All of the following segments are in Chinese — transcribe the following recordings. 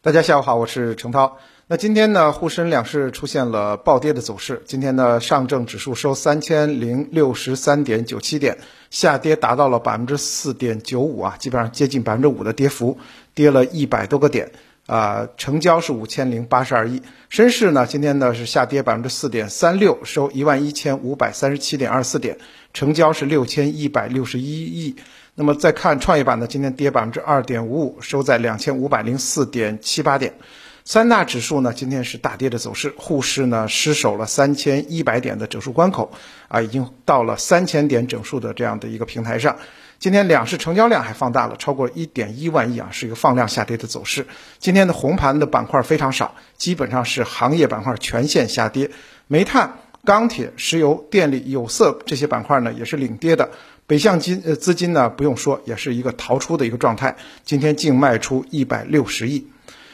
大家下午好，我是程涛。那今天呢，沪深两市出现了暴跌的走势。今天呢，上证指数收三千零六十三点九七点，下跌达到了百分之四点九五啊，基本上接近百分之五的跌幅，跌了一百多个点啊。成交是五千零八十二亿。深市呢，今天呢是下跌百分之四点三六，收一万一千五百三十七点二四点，成交是六千一百六十一亿。那么再看创业板呢，今天跌百分之二点五五，收在两千五百零四点七八点。三大指数呢，今天是大跌的走势，沪市呢失守了三千一百点的整数关口，啊，已经到了三千点整数的这样的一个平台上。今天两市成交量还放大了，超过一点一万亿啊，是一个放量下跌的走势。今天的红盘的板块非常少，基本上是行业板块全线下跌，煤炭、钢铁、石油、电力、有色这些板块呢也是领跌的。北向金呃资金呢不用说，也是一个逃出的一个状态，今天净卖出一百六十亿。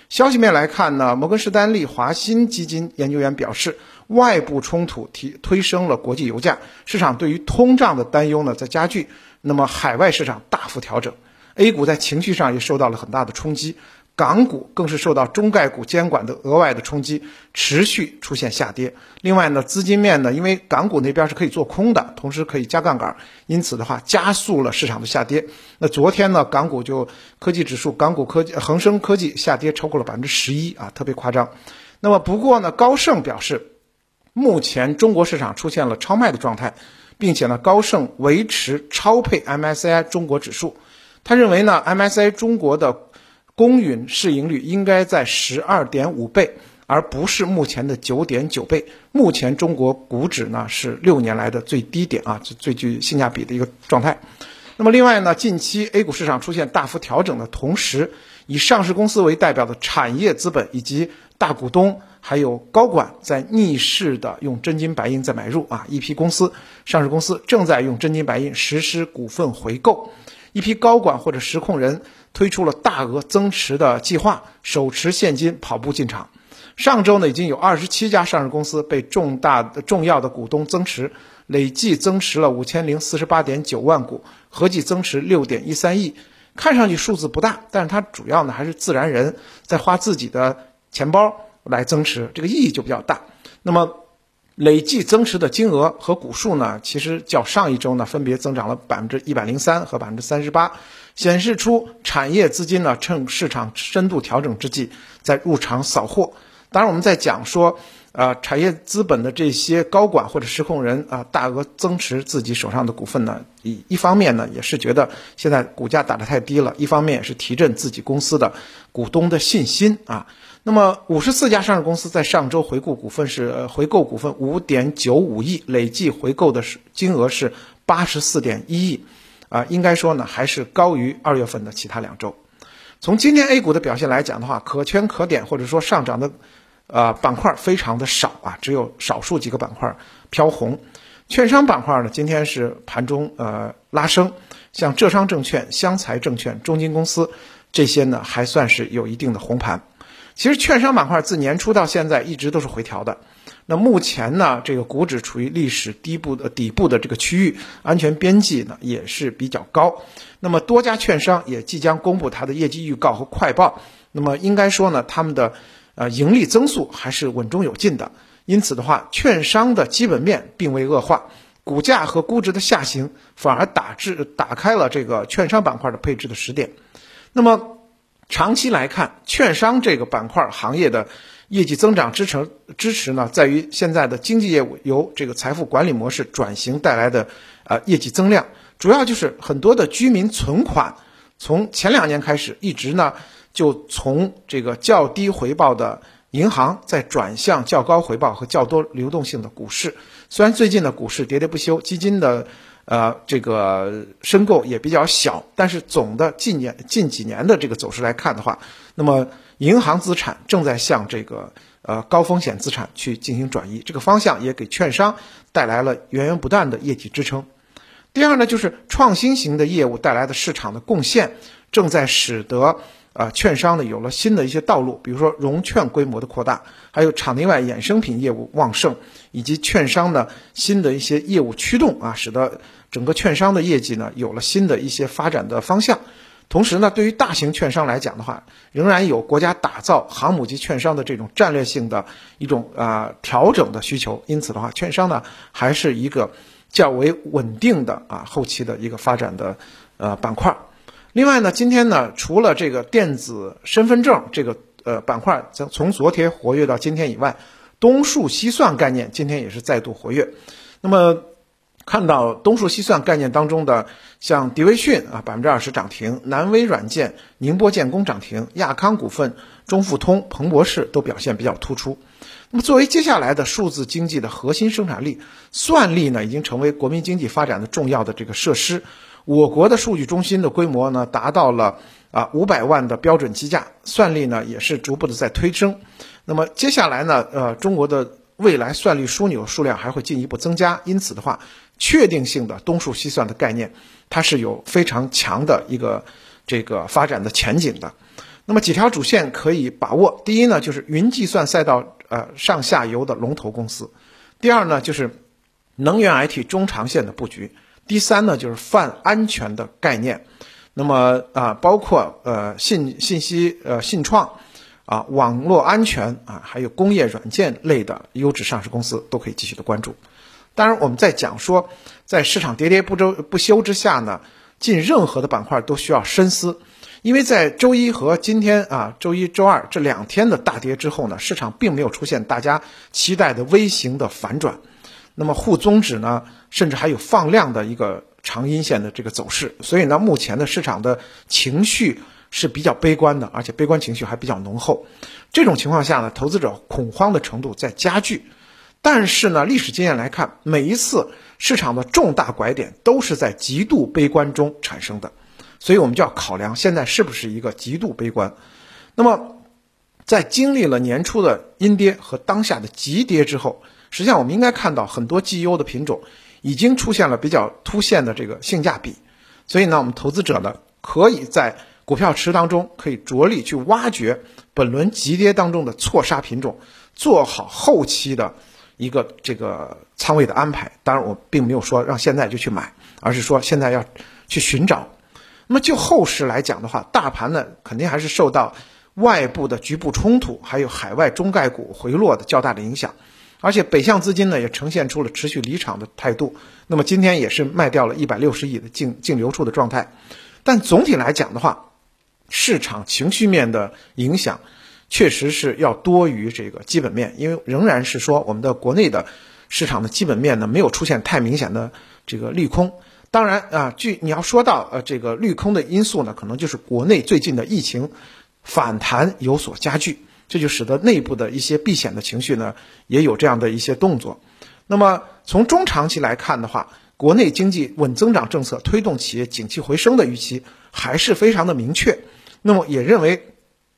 消息面来看呢，摩根士丹利、华新基金研究员表示，外部冲突提推升了国际油价，市场对于通胀的担忧呢在加剧，那么海外市场大幅调整，A 股在情绪上也受到了很大的冲击。港股更是受到中概股监管的额外的冲击，持续出现下跌。另外呢，资金面呢，因为港股那边是可以做空的，同时可以加杠杆，因此的话加速了市场的下跌。那昨天呢，港股就科技指数，港股科技恒生科技下跌超过了百分之十一啊，特别夸张。那么不过呢，高盛表示，目前中国市场出现了超卖的状态，并且呢，高盛维持超配 MSCI 中国指数。他认为呢，MSCI 中国的。公允市盈率应该在十二点五倍，而不是目前的九点九倍。目前中国股指呢是六年来的最低点啊，最最具性价比的一个状态。那么另外呢，近期 A 股市场出现大幅调整的同时，以上市公司为代表的产业资本以及大股东还有高管在逆势的用真金白银在买入啊，一批公司上市公司正在用真金白银实施股份回购。一批高管或者实控人推出了大额增持的计划，手持现金跑步进场。上周呢，已经有二十七家上市公司被重大的重要的股东增持，累计增持了五千零四十八点九万股，合计增持六点一三亿。看上去数字不大，但是它主要呢还是自然人在花自己的钱包来增持，这个意义就比较大。那么。累计增持的金额和股数呢，其实较上一周呢分别增长了百分之一百零三和百分之三十八，显示出产业资金呢趁市场深度调整之际在入场扫货。当然，我们在讲说，呃，产业资本的这些高管或者实控人啊，大额增持自己手上的股份呢，一一方面呢也是觉得现在股价打得太低了，一方面也是提振自己公司的股东的信心啊。那么，五十四家上市公司在上周回购股份是回购股份五点九五亿，累计回购的是金额是八十四点一亿，啊，应该说呢还是高于二月份的其他两周。从今天 A 股的表现来讲的话，可圈可点或者说上涨的，呃板块非常的少啊，只有少数几个板块飘红。券商板块呢，今天是盘中呃拉升，像浙商证券、湘财证券、中金公司这些呢，还算是有一定的红盘。其实券商板块自年初到现在一直都是回调的，那目前呢，这个股指处于历史低部的底部的这个区域，安全边际呢也是比较高。那么多家券商也即将公布它的业绩预告和快报，那么应该说呢，他们的呃盈利增速还是稳中有进的。因此的话，券商的基本面并未恶化，股价和估值的下行反而打至打开了这个券商板块的配置的时点。那么。长期来看，券商这个板块行业的业绩增长支撑支持呢，在于现在的经济业务由这个财富管理模式转型带来的呃业绩增量，主要就是很多的居民存款从前两年开始，一直呢就从这个较低回报的银行再转向较高回报和较多流动性的股市。虽然最近的股市喋喋不休，基金的。呃，这个申购也比较小，但是总的近年近几年的这个走势来看的话，那么银行资产正在向这个呃高风险资产去进行转移，这个方向也给券商带来了源源不断的业绩支撑。第二呢，就是创新型的业务带来的市场的贡献，正在使得。啊，券商呢有了新的一些道路，比如说融券规模的扩大，还有场内外衍生品业务旺盛，以及券商呢新的一些业务驱动啊，使得整个券商的业绩呢有了新的一些发展的方向。同时呢，对于大型券商来讲的话，仍然有国家打造航母级券商的这种战略性的一种啊调整的需求。因此的话，券商呢还是一个较为稳定的啊后期的一个发展的呃板块。另外呢，今天呢，除了这个电子身份证这个呃板块从从昨天活跃到今天以外，东数西算概念今天也是再度活跃。那么看到东数西算概念当中的像迪威讯啊百分之二十涨停，南威软件、宁波建工涨停，亚康股份、中富通、彭博士都表现比较突出。那么作为接下来的数字经济的核心生产力，算力呢已经成为国民经济发展的重要的这个设施。我国的数据中心的规模呢，达到了啊五百万的标准机架，算力呢也是逐步的在推升。那么接下来呢，呃，中国的未来算力枢纽数量还会进一步增加，因此的话，确定性的东数西算的概念，它是有非常强的一个这个发展的前景的。那么几条主线可以把握，第一呢，就是云计算赛道呃上下游的龙头公司；第二呢，就是能源 IT 中长线的布局。第三呢，就是泛安全的概念，那么啊，包括呃信信息呃信创，啊网络安全啊，还有工业软件类的优质上市公司都可以继续的关注。当然，我们在讲说，在市场跌跌不周不休之下呢，进任何的板块都需要深思，因为在周一和今天啊周一周二这两天的大跌之后呢，市场并没有出现大家期待的微型的反转。那么沪综指呢，甚至还有放量的一个长阴线的这个走势，所以呢，目前的市场的情绪是比较悲观的，而且悲观情绪还比较浓厚。这种情况下呢，投资者恐慌的程度在加剧。但是呢，历史经验来看，每一次市场的重大拐点都是在极度悲观中产生的，所以我们就要考量现在是不是一个极度悲观。那么，在经历了年初的阴跌和当下的急跌之后。实际上，我们应该看到很多绩优的品种已经出现了比较凸显的这个性价比，所以呢，我们投资者呢可以在股票池当中可以着力去挖掘本轮急跌当中的错杀品种，做好后期的一个这个仓位的安排。当然，我并没有说让现在就去买，而是说现在要去寻找。那么就后市来讲的话，大盘呢肯定还是受到外部的局部冲突，还有海外中概股回落的较大的影响。而且北向资金呢也呈现出了持续离场的态度，那么今天也是卖掉了一百六十亿的净净流出的状态，但总体来讲的话，市场情绪面的影响确实是要多于这个基本面，因为仍然是说我们的国内的市场的基本面呢没有出现太明显的这个利空。当然啊，据你要说到呃这个利空的因素呢，可能就是国内最近的疫情反弹有所加剧。这就使得内部的一些避险的情绪呢，也有这样的一些动作。那么从中长期来看的话，国内经济稳增长政策推动企业景气回升的预期还是非常的明确。那么也认为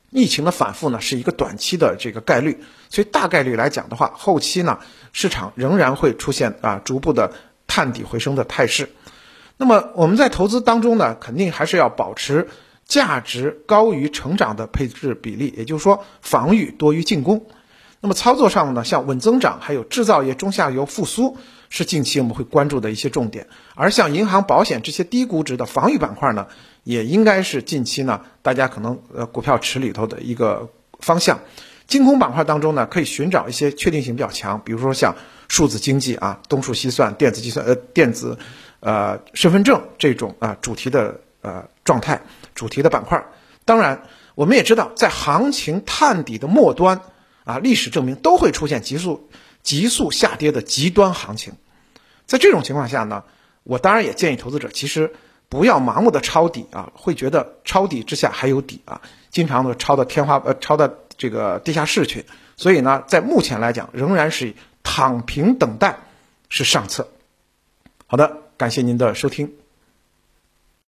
疫情的反复呢是一个短期的这个概率，所以大概率来讲的话，后期呢市场仍然会出现啊逐步的探底回升的态势。那么我们在投资当中呢，肯定还是要保持。价值高于成长的配置比例，也就是说防御多于进攻。那么操作上呢，像稳增长还有制造业中下游复苏是近期我们会关注的一些重点。而像银行、保险这些低估值的防御板块呢，也应该是近期呢大家可能呃股票池里头的一个方向。金控板块当中呢，可以寻找一些确定性比较强，比如说像数字经济啊、东数西算、电子计算呃电子呃身份证这种啊主题的呃状态。主题的板块，当然，我们也知道，在行情探底的末端，啊，历史证明都会出现急速、急速下跌的极端行情。在这种情况下呢，我当然也建议投资者，其实不要盲目的抄底啊，会觉得抄底之下还有底啊，经常的抄到天花呃，抄到这个地下室去。所以呢，在目前来讲，仍然是躺平等待是上策。好的，感谢您的收听。